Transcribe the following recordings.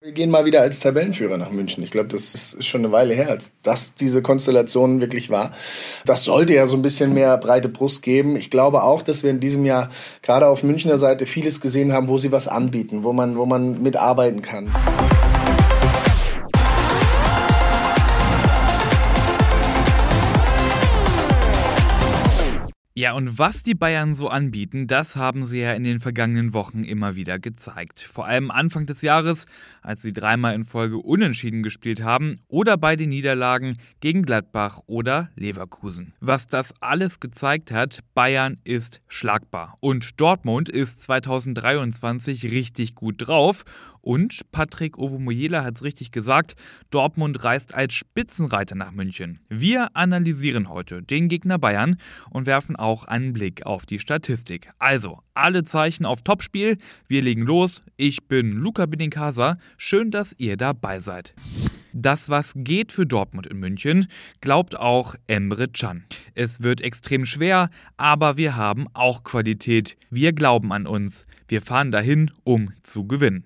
Wir gehen mal wieder als Tabellenführer nach München. Ich glaube, das ist schon eine Weile her, als das diese Konstellation wirklich war. Das sollte ja so ein bisschen mehr breite Brust geben. Ich glaube auch, dass wir in diesem Jahr gerade auf Münchner Seite vieles gesehen haben, wo sie was anbieten, wo man, wo man mitarbeiten kann. Ja, und was die Bayern so anbieten, das haben sie ja in den vergangenen Wochen immer wieder gezeigt. Vor allem Anfang des Jahres, als sie dreimal in Folge unentschieden gespielt haben oder bei den Niederlagen gegen Gladbach oder Leverkusen. Was das alles gezeigt hat, Bayern ist schlagbar und Dortmund ist 2023 richtig gut drauf und Patrick Ovomoyela hat es richtig gesagt, Dortmund reist als Spitzenreiter nach München. Wir analysieren heute den Gegner Bayern und werfen auch einen Blick auf die Statistik. Also, alle Zeichen auf Topspiel. Wir legen los. Ich bin Luca Benincasa. Schön, dass ihr dabei seid. Das, was geht für Dortmund in München, glaubt auch Emre Can. Es wird extrem schwer, aber wir haben auch Qualität. Wir glauben an uns. Wir fahren dahin, um zu gewinnen.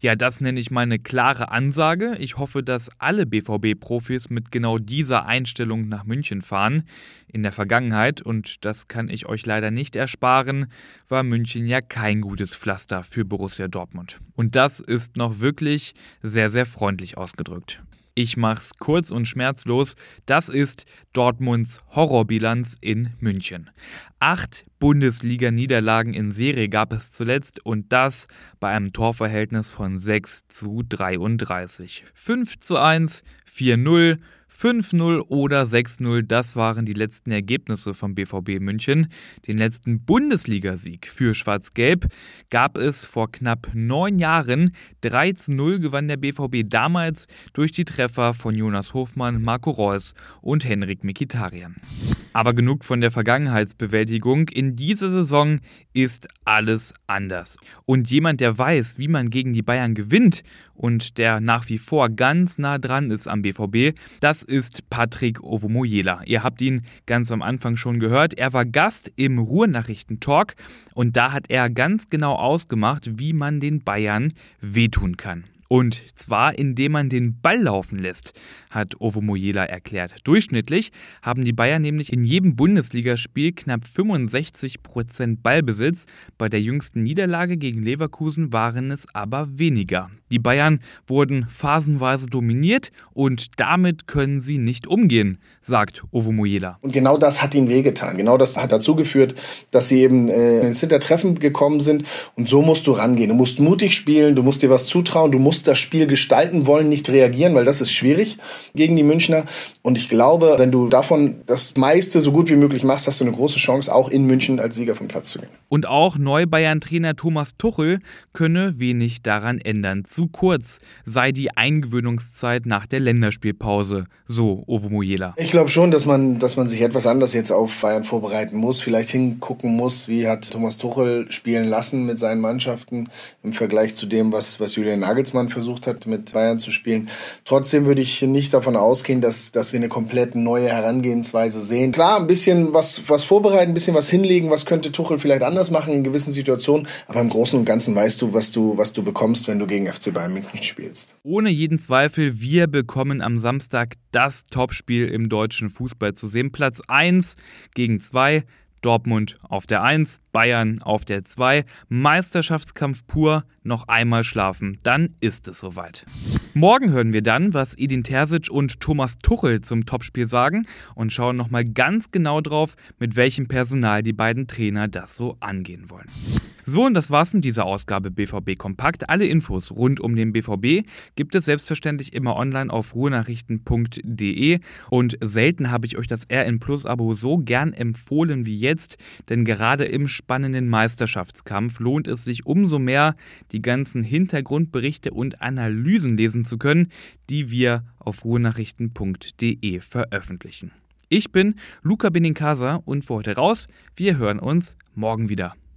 Ja, das nenne ich meine klare Ansage. Ich hoffe, dass alle BVB-Profis mit genau dieser Einstellung nach München fahren. In der Vergangenheit, und das kann ich euch leider nicht ersparen, war München ja kein gutes Pflaster für Borussia Dortmund. Und das ist noch wirklich sehr, sehr freundlich ausgedrückt. Ich mach's kurz und schmerzlos. Das ist Dortmunds Horrorbilanz in München. Acht Bundesliga-Niederlagen in Serie gab es zuletzt und das bei einem Torverhältnis von 6 zu 33. 5 zu 1, 4-0, 5-0 oder 6-0, das waren die letzten Ergebnisse vom BVB München. Den letzten Bundesligasieg für Schwarz-Gelb gab es vor knapp neun Jahren. 3-0 gewann der BVB damals durch die Treffer von Jonas Hofmann, Marco Reus und Henrik Mikitarian. Aber genug von der Vergangenheitsbewältigung. In dieser Saison ist alles anders. Und jemand, der weiß, wie man gegen die Bayern gewinnt und der nach wie vor ganz nah dran ist am BVB, das ist Patrick Ovomoyela. Ihr habt ihn ganz am Anfang schon gehört. Er war Gast im Ruhrnachrichten-Talk und da hat er ganz genau ausgemacht, wie man den Bayern wehtun kann. Und zwar indem man den Ball laufen lässt, hat Ovo Moyela erklärt. Durchschnittlich haben die Bayern nämlich in jedem Bundesligaspiel knapp 65 Prozent Ballbesitz. Bei der jüngsten Niederlage gegen Leverkusen waren es aber weniger. Die Bayern wurden phasenweise dominiert und damit können sie nicht umgehen, sagt Ovo Moyela. Und genau das hat ihnen wehgetan. Genau das hat dazu geführt, dass sie eben äh, ins Hintertreffen gekommen sind. Und so musst du rangehen. Du musst mutig spielen, du musst dir was zutrauen, du musst das Spiel gestalten wollen, nicht reagieren, weil das ist schwierig gegen die Münchner. Und ich glaube, wenn du davon das meiste so gut wie möglich machst, hast du eine große Chance, auch in München als Sieger vom Platz zu gehen. Und auch Neubayern-Trainer Thomas Tuchel könne wenig daran ändern zu kurz sei die Eingewöhnungszeit nach der Länderspielpause, so Ovo Mojela. Ich glaube schon, dass man, dass man sich etwas anders jetzt auf Bayern vorbereiten muss, vielleicht hingucken muss, wie hat Thomas Tuchel spielen lassen mit seinen Mannschaften im Vergleich zu dem, was, was Julian Nagelsmann versucht hat, mit Bayern zu spielen. Trotzdem würde ich nicht davon ausgehen, dass, dass wir eine komplett neue Herangehensweise sehen. Klar, ein bisschen was, was vorbereiten, ein bisschen was hinlegen, was könnte Tuchel vielleicht anders machen in gewissen Situationen, aber im Großen und Ganzen weißt du, was du, was du bekommst, wenn du gegen FC Bayern München spielst. Ohne jeden Zweifel, wir bekommen am Samstag das Topspiel im deutschen Fußball zu sehen. Platz 1 gegen 2. Dortmund auf der 1, Bayern auf der 2. Meisterschaftskampf pur, noch einmal schlafen, dann ist es soweit. Morgen hören wir dann, was Edin Terzic und Thomas Tuchel zum Topspiel sagen und schauen nochmal ganz genau drauf, mit welchem Personal die beiden Trainer das so angehen wollen. So, und das war's mit dieser Ausgabe BVB Kompakt. Alle Infos rund um den BVB gibt es selbstverständlich immer online auf ruhenachrichten.de und selten habe ich euch das RN Plus Abo so gern empfohlen wie jetzt, denn gerade im spannenden Meisterschaftskampf lohnt es sich umso mehr, die ganzen Hintergrundberichte und Analysen lesen zu können, die wir auf ruhenachrichten.de veröffentlichen. Ich bin Luca Benincasa und für heute raus. Wir hören uns morgen wieder.